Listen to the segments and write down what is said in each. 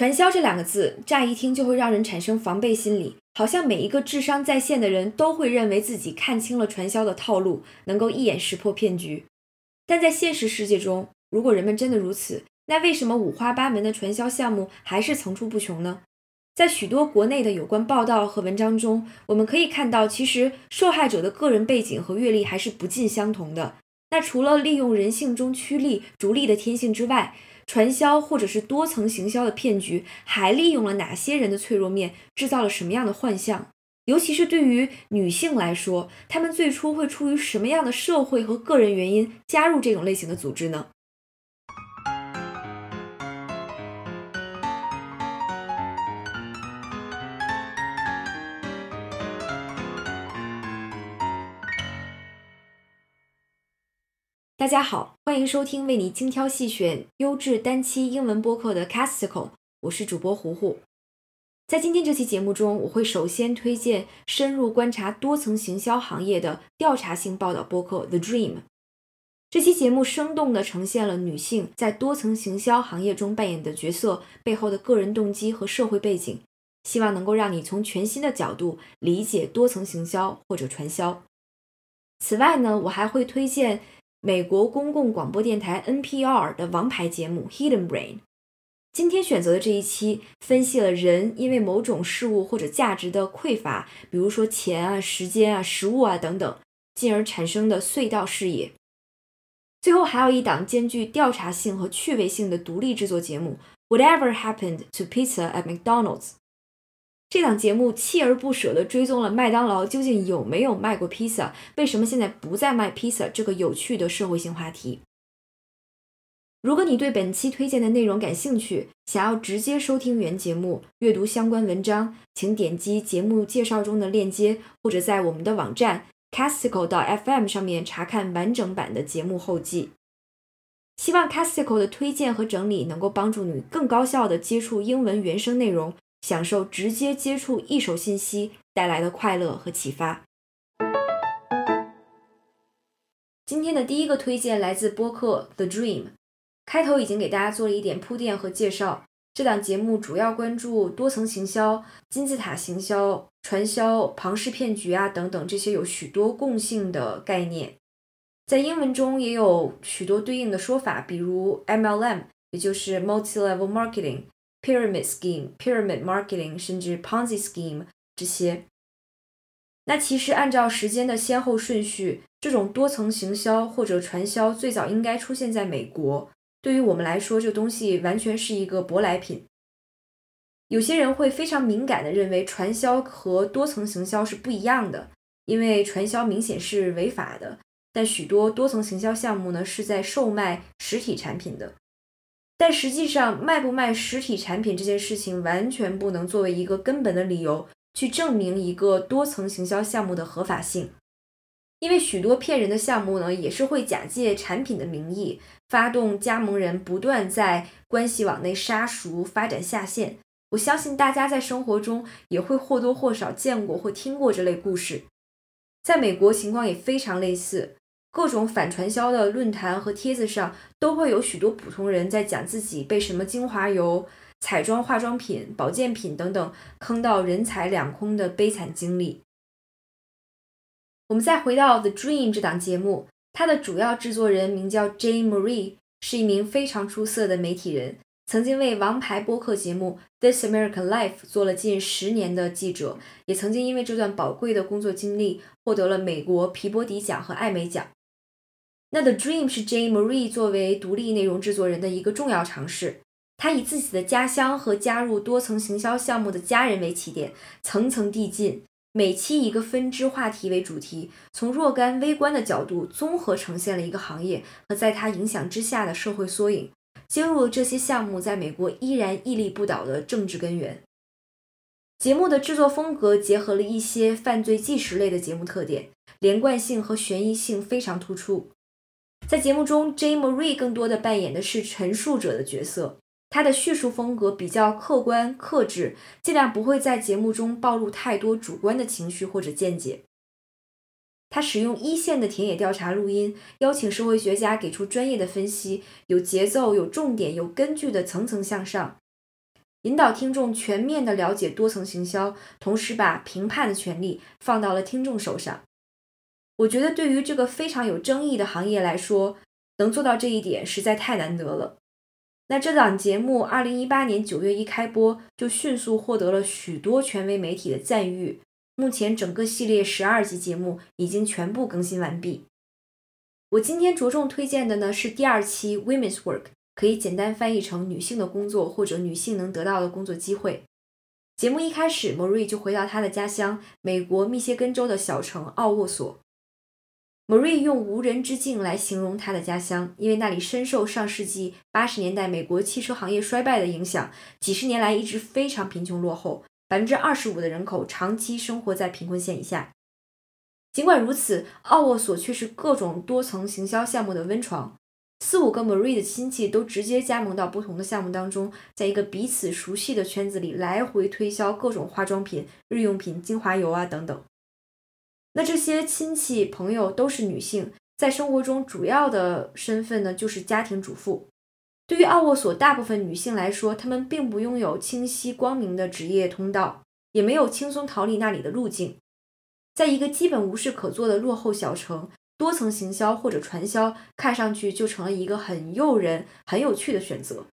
传销这两个字，乍一听就会让人产生防备心理，好像每一个智商在线的人都会认为自己看清了传销的套路，能够一眼识破骗局。但在现实世界中，如果人们真的如此，那为什么五花八门的传销项目还是层出不穷呢？在许多国内的有关报道和文章中，我们可以看到，其实受害者的个人背景和阅历还是不尽相同的。那除了利用人性中趋利逐利的天性之外，传销或者是多层行销的骗局，还利用了哪些人的脆弱面，制造了什么样的幻象？尤其是对于女性来说，她们最初会出于什么样的社会和个人原因加入这种类型的组织呢？大家好，欢迎收听为你精挑细选优质单期英文播客的 Casticle，我是主播糊糊。在今天这期节目中，我会首先推荐深入观察多层行销行业的调查性报道播客 The Dream。这期节目生动地呈现了女性在多层行销行业中扮演的角色背后的个人动机和社会背景，希望能够让你从全新的角度理解多层行销或者传销。此外呢，我还会推荐。美国公共广播电台 NPR 的王牌节目《Hidden Brain》，今天选择的这一期分析了人因为某种事物或者价值的匮乏，比如说钱啊、时间啊、食物啊等等，进而产生的隧道视野。最后还有一档兼具调查性和趣味性的独立制作节目《Whatever Happened to Pizza at McDonald's》。这档节目锲而不舍地追踪了麦当劳究竟有没有卖过披萨，为什么现在不再卖披萨这个有趣的社会性话题。如果你对本期推荐的内容感兴趣，想要直接收听原节目、阅读相关文章，请点击节目介绍中的链接，或者在我们的网站 Castico.fm 上面查看完整版的节目后记。希望 casticle 的推荐和整理能够帮助你更高效地接触英文原声内容。享受直接接触一手信息带来的快乐和启发。今天的第一个推荐来自播客 The Dream，开头已经给大家做了一点铺垫和介绍。这档节目主要关注多层行销、金字塔行销、传销、庞氏骗局啊等等这些有许多共性的概念，在英文中也有许多对应的说法，比如 MLM，也就是 Multi-Level Marketing。Pyramid scheme、Pyramid marketing，甚至 Ponzi scheme 这些，那其实按照时间的先后顺序，这种多层行销或者传销最早应该出现在美国。对于我们来说，这东西完全是一个舶来品。有些人会非常敏感地认为传销和多层行销是不一样的，因为传销明显是违法的，但许多多层行销项目呢是在售卖实体产品的。但实际上，卖不卖实体产品这件事情，完全不能作为一个根本的理由去证明一个多层行销项目的合法性。因为许多骗人的项目呢，也是会假借产品的名义，发动加盟人不断在关系网内杀熟，发展下线。我相信大家在生活中也会或多或少见过或听过这类故事。在美国，情况也非常类似。各种反传销的论坛和帖子上，都会有许多普通人在讲自己被什么精华油、彩妆化妆品、保健品等等坑到人财两空的悲惨经历。我们再回到《The Dream》这档节目，它的主要制作人名叫 Jane Marie，是一名非常出色的媒体人，曾经为王牌播客节目《This American Life》做了近十年的记者，也曾经因为这段宝贵的工作经历获得了美国皮博迪奖和艾美奖。那 The Dream 是 Jane Marie 作为独立内容制作人的一个重要尝试。他以自己的家乡和加入多层行销项目的家人为起点，层层递进，每期一个分支话题为主题，从若干微观的角度综合呈现了一个行业和在它影响之下的社会缩影，揭露了这些项目在美国依然屹立不倒的政治根源。节目的制作风格结合了一些犯罪纪实类的节目特点，连贯性和悬疑性非常突出。在节目中，Jane Marie 更多的扮演的是陈述者的角色。她的叙述风格比较客观克制，尽量不会在节目中暴露太多主观的情绪或者见解。他使用一线的田野调查录音，邀请社会学家给出专业的分析，有节奏、有重点、有根据的层层向上。引导听众全面的了解多层行销，同时把评判的权利放到了听众手上。我觉得对于这个非常有争议的行业来说，能做到这一点实在太难得了。那这档节目二零一八年九月一开播，就迅速获得了许多权威媒体的赞誉。目前整个系列十二集节目已经全部更新完毕。我今天着重推荐的呢是第二期 Women's Work，可以简单翻译成女性的工作或者女性能得到的工作机会。节目一开始，Marie 就回到她的家乡美国密歇根州的小城奥沃索。Marie 用无人之境来形容她的家乡，因为那里深受上世纪八十年代美国汽车行业衰败的影响，几十年来一直非常贫穷落后。百分之二十五的人口长期生活在贫困线以下。尽管如此，奥沃索却是各种多层行销项目的温床。四五个 Marie 的亲戚都直接加盟到不同的项目当中，在一个彼此熟悉的圈子里来回推销各种化妆品、日用品、精华油啊等等。那这些亲戚朋友都是女性，在生活中主要的身份呢就是家庭主妇。对于奥沃索大部分女性来说，她们并不拥有清晰光明的职业通道，也没有轻松逃离那里的路径。在一个基本无事可做的落后小城，多层行销或者传销看上去就成了一个很诱人、很有趣的选择。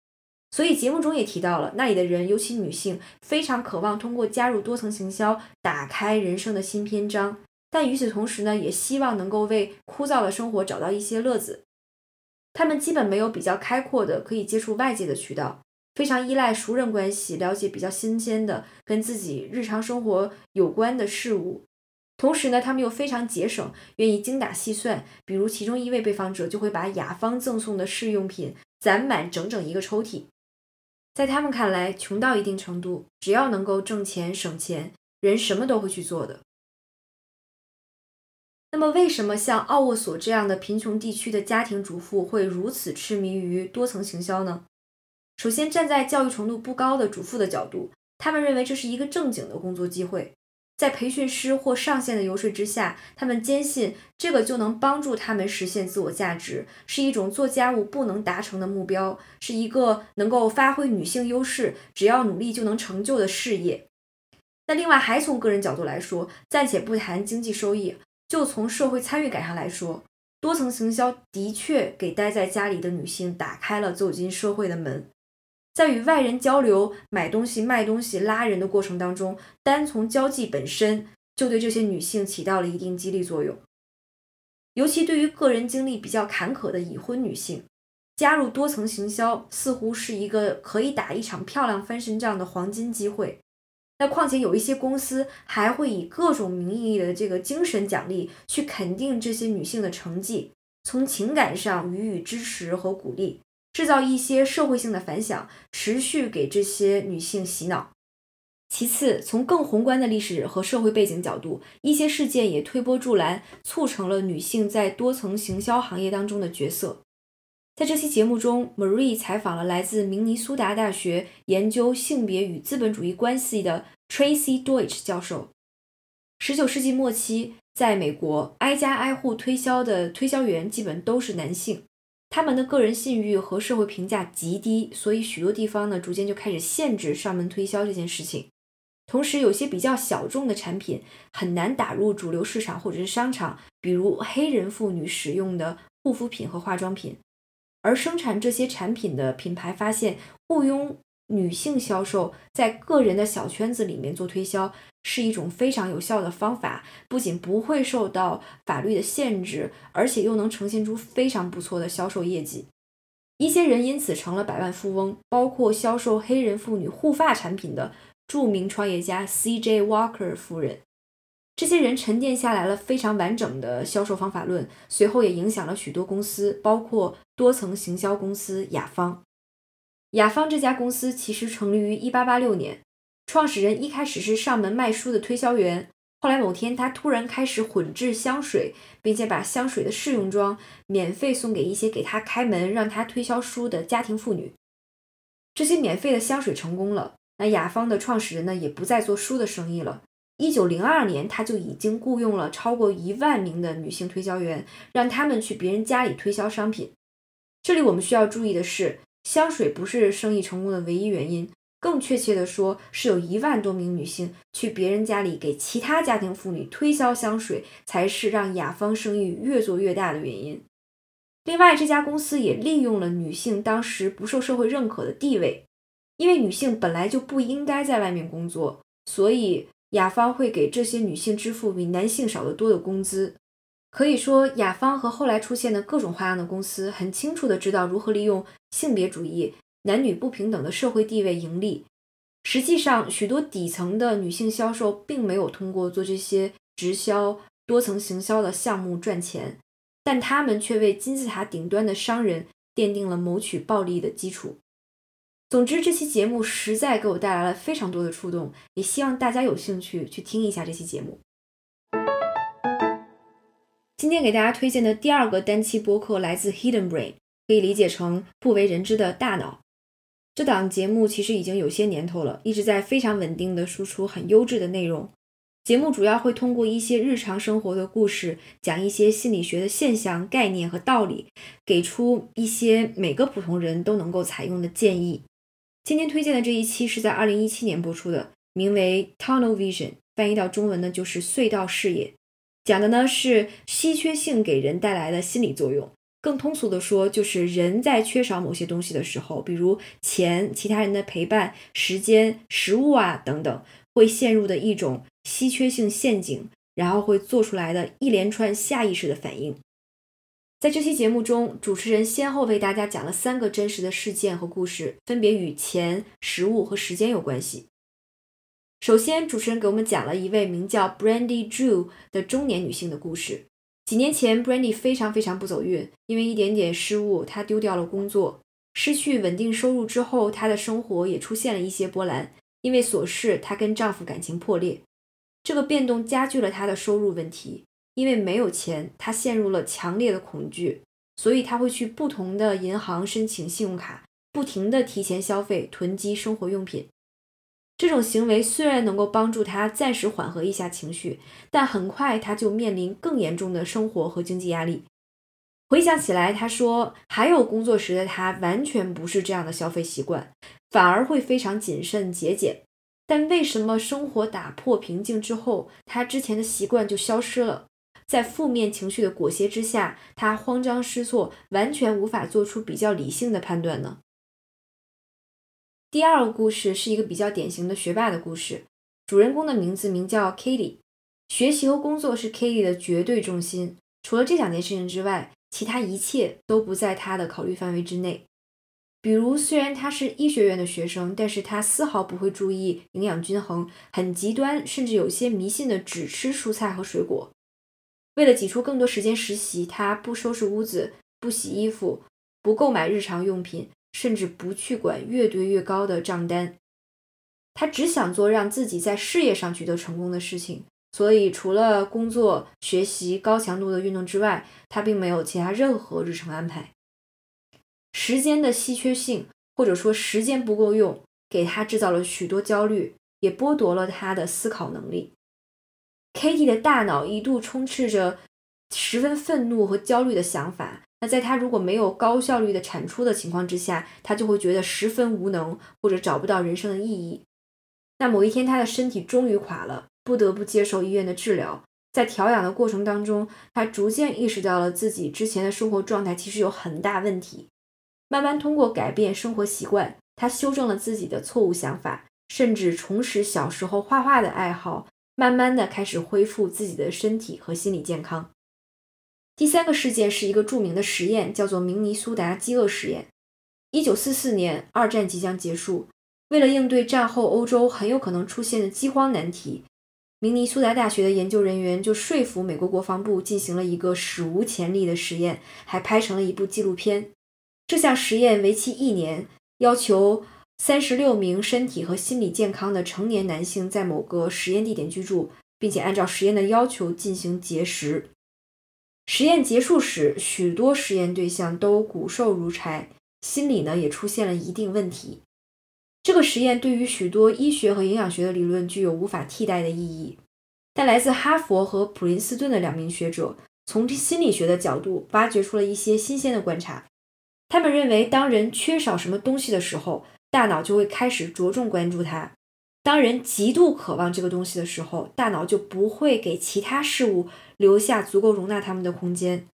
所以节目中也提到了，那里的人，尤其女性，非常渴望通过加入多层行销打开人生的新篇章。但与此同时呢，也希望能够为枯燥的生活找到一些乐子。他们基本没有比较开阔的可以接触外界的渠道，非常依赖熟人关系了解比较新鲜的跟自己日常生活有关的事物。同时呢，他们又非常节省，愿意精打细算。比如其中一位被访者就会把雅芳赠送的试用品攒满整整一个抽屉。在他们看来，穷到一定程度，只要能够挣钱省钱，人什么都会去做的。那么，为什么像奥沃索这样的贫穷地区的家庭主妇会如此痴迷于多层行销呢？首先，站在教育程度不高的主妇的角度，他们认为这是一个正经的工作机会，在培训师或上线的游说之下，他们坚信这个就能帮助他们实现自我价值，是一种做家务不能达成的目标，是一个能够发挥女性优势，只要努力就能成就的事业。那另外，还从个人角度来说，暂且不谈经济收益。就从社会参与感上来说，多层行销的确给待在家里的女性打开了走进社会的门。在与外人交流、买东西、卖东西、拉人的过程当中，单从交际本身就对这些女性起到了一定激励作用。尤其对于个人经历比较坎坷的已婚女性，加入多层行销似乎是一个可以打一场漂亮翻身仗的黄金机会。那况且有一些公司还会以各种名义的这个精神奖励去肯定这些女性的成绩，从情感上予以支持和鼓励，制造一些社会性的反响，持续给这些女性洗脑。其次，从更宏观的历史和社会背景角度，一些事件也推波助澜，促成了女性在多层行销行业当中的角色。在这期节目中，Marie 采访了来自明尼苏达大学研究性别与资本主义关系的 Tracy Deutsch 教授。19世纪末期，在美国，挨家挨户推销的推销员基本都是男性，他们的个人信誉和社会评价极低，所以许多地方呢，逐渐就开始限制上门推销这件事情。同时，有些比较小众的产品很难打入主流市场或者是商场，比如黑人妇女使用的护肤品和化妆品。而生产这些产品的品牌发现，雇佣女性销售在个人的小圈子里面做推销是一种非常有效的方法，不仅不会受到法律的限制，而且又能呈现出非常不错的销售业绩。一些人因此成了百万富翁，包括销售黑人妇女护发产品的著名创业家 C.J. Walker 夫人。这些人沉淀下来了非常完整的销售方法论，随后也影响了许多公司，包括多层行销公司雅芳。雅芳这家公司其实成立于1886年，创始人一开始是上门卖书的推销员，后来某天他突然开始混制香水，并且把香水的试用装免费送给一些给他开门让他推销书的家庭妇女。这些免费的香水成功了，那雅芳的创始人呢也不再做书的生意了。一九零二年，他就已经雇佣了超过一万名的女性推销员，让他们去别人家里推销商品。这里我们需要注意的是，香水不是生意成功的唯一原因。更确切地说，是有一万多名女性去别人家里给其他家庭妇女推销香水，才是让雅芳生意越做越大的原因。另外，这家公司也利用了女性当时不受社会认可的地位，因为女性本来就不应该在外面工作，所以雅芳会给这些女性支付比男性少得多的工资。可以说，雅芳和后来出现的各种花样的公司，很清楚地知道如何利用性别主义。男女不平等的社会地位盈利，实际上许多底层的女性销售并没有通过做这些直销、多层行销的项目赚钱，但他们却为金字塔顶端的商人奠定了谋取暴利的基础。总之，这期节目实在给我带来了非常多的触动，也希望大家有兴趣去听一下这期节目。今天给大家推荐的第二个单期播客来自 Hidden Brain，可以理解成不为人知的大脑。这档节目其实已经有些年头了，一直在非常稳定的输出很优质的内容。节目主要会通过一些日常生活的故事，讲一些心理学的现象、概念和道理，给出一些每个普通人都能够采用的建议。今天推荐的这一期是在二零一七年播出的，名为《Tunnel Vision》，翻译到中文呢就是隧道视野，讲的呢是稀缺性给人带来的心理作用。更通俗的说，就是人在缺少某些东西的时候，比如钱、其他人的陪伴、时间、食物啊等等，会陷入的一种稀缺性陷阱，然后会做出来的一连串下意识的反应。在这期节目中，主持人先后为大家讲了三个真实的事件和故事，分别与钱、食物和时间有关系。首先，主持人给我们讲了一位名叫 Brandy Drew 的中年女性的故事。几年前，Brandy 非常非常不走运，因为一点点失误，她丢掉了工作，失去稳定收入之后，她的生活也出现了一些波澜。因为琐事，她跟丈夫感情破裂，这个变动加剧了她的收入问题。因为没有钱，他陷入了强烈的恐惧，所以他会去不同的银行申请信用卡，不停的提前消费，囤积生活用品。这种行为虽然能够帮助他暂时缓和一下情绪，但很快他就面临更严重的生活和经济压力。回想起来，他说还有工作时的他完全不是这样的消费习惯，反而会非常谨慎节俭。但为什么生活打破平静之后，他之前的习惯就消失了？在负面情绪的裹挟之下，他慌张失措，完全无法做出比较理性的判断呢？第二个故事是一个比较典型的学霸的故事，主人公的名字名叫 Katie，学习和工作是 Katie 的绝对重心，除了这两件事情之外，其他一切都不在他的考虑范围之内。比如，虽然他是医学院的学生，但是他丝毫不会注意营养均衡，很极端，甚至有些迷信的只吃蔬菜和水果。为了挤出更多时间实习，他不收拾屋子，不洗衣服，不购买日常用品。甚至不去管越堆越高的账单，他只想做让自己在事业上取得成功的事情。所以，除了工作、学习、高强度的运动之外，他并没有其他任何日程安排。时间的稀缺性，或者说时间不够用，给他制造了许多焦虑，也剥夺了他的思考能力。Kitty 的大脑一度充斥着十分愤怒和焦虑的想法。那在他如果没有高效率的产出的情况之下，他就会觉得十分无能，或者找不到人生的意义。那某一天，他的身体终于垮了，不得不接受医院的治疗。在调养的过程当中，他逐渐意识到了自己之前的生活状态其实有很大问题。慢慢通过改变生活习惯，他修正了自己的错误想法，甚至重拾小时候画画的爱好，慢慢的开始恢复自己的身体和心理健康。第三个事件是一个著名的实验，叫做明尼苏达饥饿实验。一九四四年，二战即将结束，为了应对战后欧洲很有可能出现的饥荒难题，明尼苏达大学的研究人员就说服美国国防部进行了一个史无前例的实验，还拍成了一部纪录片。这项实验为期一年，要求三十六名身体和心理健康的成年男性在某个实验地点居住，并且按照实验的要求进行节食。实验结束时，许多实验对象都骨瘦如柴，心理呢也出现了一定问题。这个实验对于许多医学和营养学的理论具有无法替代的意义。但来自哈佛和普林斯顿的两名学者从心理学的角度挖掘出了一些新鲜的观察。他们认为，当人缺少什么东西的时候，大脑就会开始着重关注它。当人极度渴望这个东西的时候，大脑就不会给其他事物留下足够容纳它们的空间。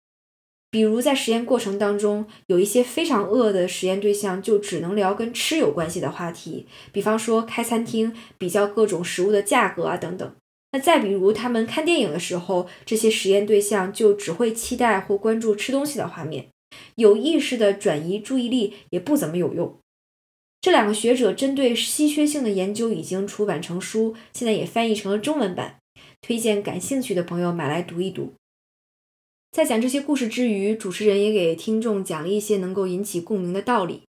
比如在实验过程当中，有一些非常饿的实验对象就只能聊跟吃有关系的话题，比方说开餐厅、比较各种食物的价格啊等等。那再比如他们看电影的时候，这些实验对象就只会期待或关注吃东西的画面，有意识的转移注意力也不怎么有用。这两个学者针对稀缺性的研究已经出版成书，现在也翻译成了中文版，推荐感兴趣的朋友买来读一读。在讲这些故事之余，主持人也给听众讲了一些能够引起共鸣的道理。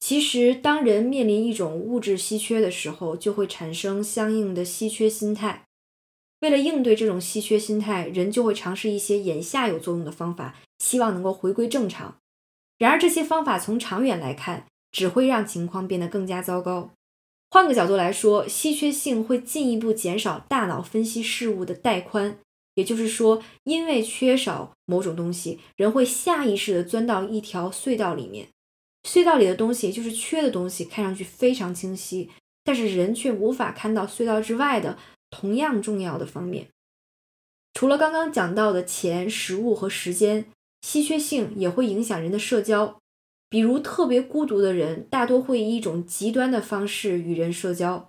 其实，当人面临一种物质稀缺的时候，就会产生相应的稀缺心态。为了应对这种稀缺心态，人就会尝试一些眼下有作用的方法，希望能够回归正常。然而，这些方法从长远来看，只会让情况变得更加糟糕。换个角度来说，稀缺性会进一步减少大脑分析事物的带宽，也就是说，因为缺少某种东西，人会下意识地钻到一条隧道里面。隧道里的东西，就是缺的东西，看上去非常清晰，但是人却无法看到隧道之外的同样重要的方面。除了刚刚讲到的钱、食物和时间，稀缺性也会影响人的社交。比如特别孤独的人，大多会以一种极端的方式与人社交，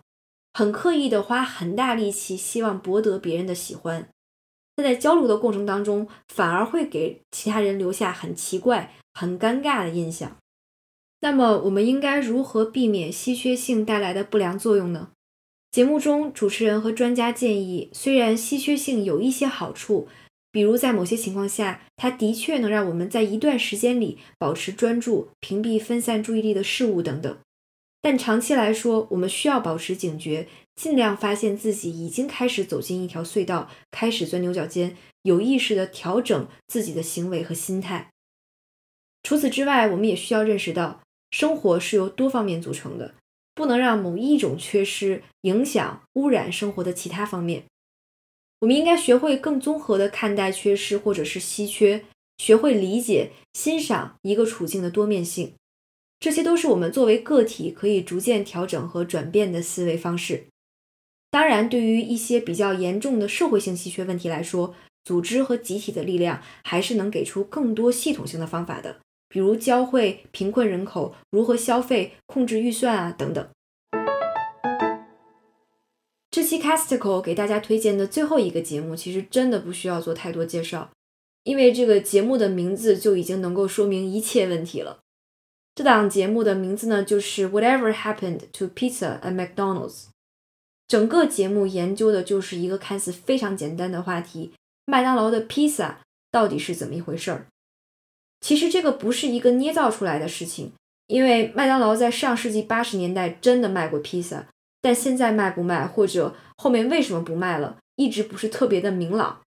很刻意的花很大力气，希望博得别人的喜欢。但在交流的过程当中，反而会给其他人留下很奇怪、很尴尬的印象。那么，我们应该如何避免稀缺性带来的不良作用呢？节目中，主持人和专家建议，虽然稀缺性有一些好处。比如，在某些情况下，它的确能让我们在一段时间里保持专注、屏蔽分散注意力的事物等等。但长期来说，我们需要保持警觉，尽量发现自己已经开始走进一条隧道，开始钻牛角尖，有意识地调整自己的行为和心态。除此之外，我们也需要认识到，生活是由多方面组成的，不能让某一种缺失影响、污染生活的其他方面。我们应该学会更综合的看待缺失或者是稀缺，学会理解、欣赏一个处境的多面性。这些都是我们作为个体可以逐渐调整和转变的思维方式。当然，对于一些比较严重的社会性稀缺问题来说，组织和集体的力量还是能给出更多系统性的方法的，比如教会贫困人口如何消费、控制预算啊等等。这期 Casticle 给大家推荐的最后一个节目，其实真的不需要做太多介绍，因为这个节目的名字就已经能够说明一切问题了。这档节目的名字呢，就是 Whatever Happened to Pizza at McDonald's。整个节目研究的就是一个看似非常简单的话题：麦当劳的披萨到底是怎么一回事儿？其实这个不是一个捏造出来的事情，因为麦当劳在上世纪八十年代真的卖过披萨。但现在卖不卖，或者后面为什么不卖了，一直不是特别的明朗。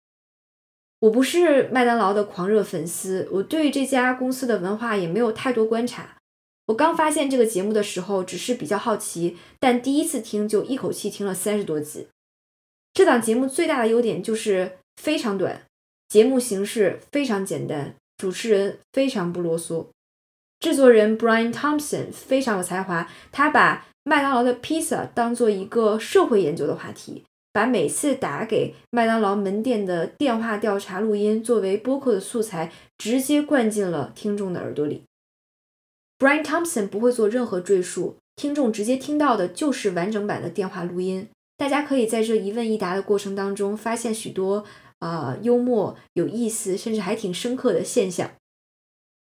我不是麦当劳的狂热粉丝，我对这家公司的文化也没有太多观察。我刚发现这个节目的时候，只是比较好奇，但第一次听就一口气听了三十多集。这档节目最大的优点就是非常短，节目形式非常简单，主持人非常不啰嗦，制作人 Brian Thompson 非常有才华，他把。麦当劳的披萨当做一个社会研究的话题，把每次打给麦当劳门店的电话调查录音作为播客的素材，直接灌进了听众的耳朵里。Brian Thompson 不会做任何赘述，听众直接听到的就是完整版的电话录音。大家可以在这一问一答的过程当中，发现许多啊幽默、有意思，甚至还挺深刻的现象。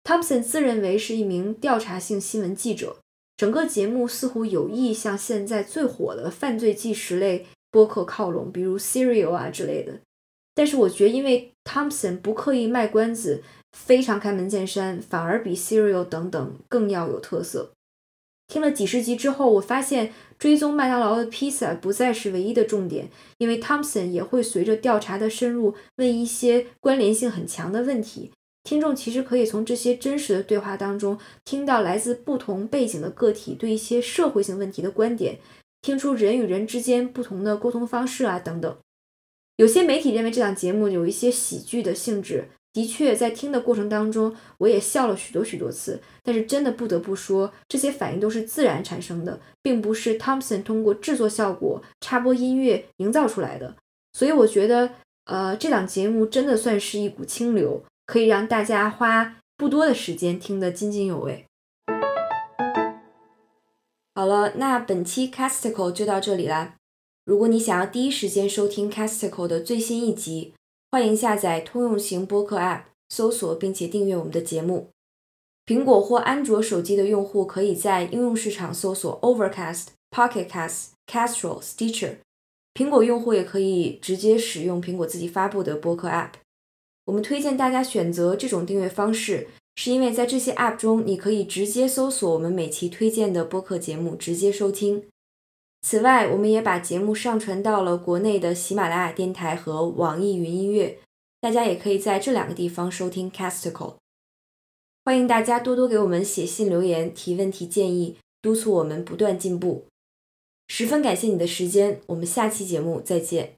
Thompson 自认为是一名调查性新闻记者。整个节目似乎有意向现在最火的犯罪纪实类播客靠拢，比如 Serial 啊之类的。但是我觉得，因为 Thompson 不刻意卖关子，非常开门见山，反而比 Serial 等等更要有特色。听了几十集之后，我发现追踪麦当劳的披萨不再是唯一的重点，因为 Thompson 也会随着调查的深入，问一些关联性很强的问题。听众其实可以从这些真实的对话当中，听到来自不同背景的个体对一些社会性问题的观点，听出人与人之间不同的沟通方式啊等等。有些媒体认为这档节目有一些喜剧的性质，的确，在听的过程当中，我也笑了许多许多次。但是真的不得不说，这些反应都是自然产生的，并不是 Thompson 通过制作效果、插播音乐营造出来的。所以我觉得，呃，这档节目真的算是一股清流，可以让大家花不多的时间听得津津有味。好了，那本期 Casticle 就到这里啦。如果你想要第一时间收听 Casticle 的最新一集，欢迎下载通用型播客 App，搜索并且订阅我们的节目。苹果或安卓手机的用户可以在应用市场搜索 Overcast、Pocket Cast、Castro、Stitcher。苹果用户也可以直接使用苹果自己发布的播客 App。我们推荐大家选择这种订阅方式，是因为在这些 App 中，你可以直接搜索我们每期推荐的播客节目，直接收听。此外，我们也把节目上传到了国内的喜马拉雅电台和网易云音乐，大家也可以在这两个地方收听 Casticle。欢迎大家多多给我们写信留言、提问题建议，督促我们不断进步。十分感谢你的时间，我们下期节目再见。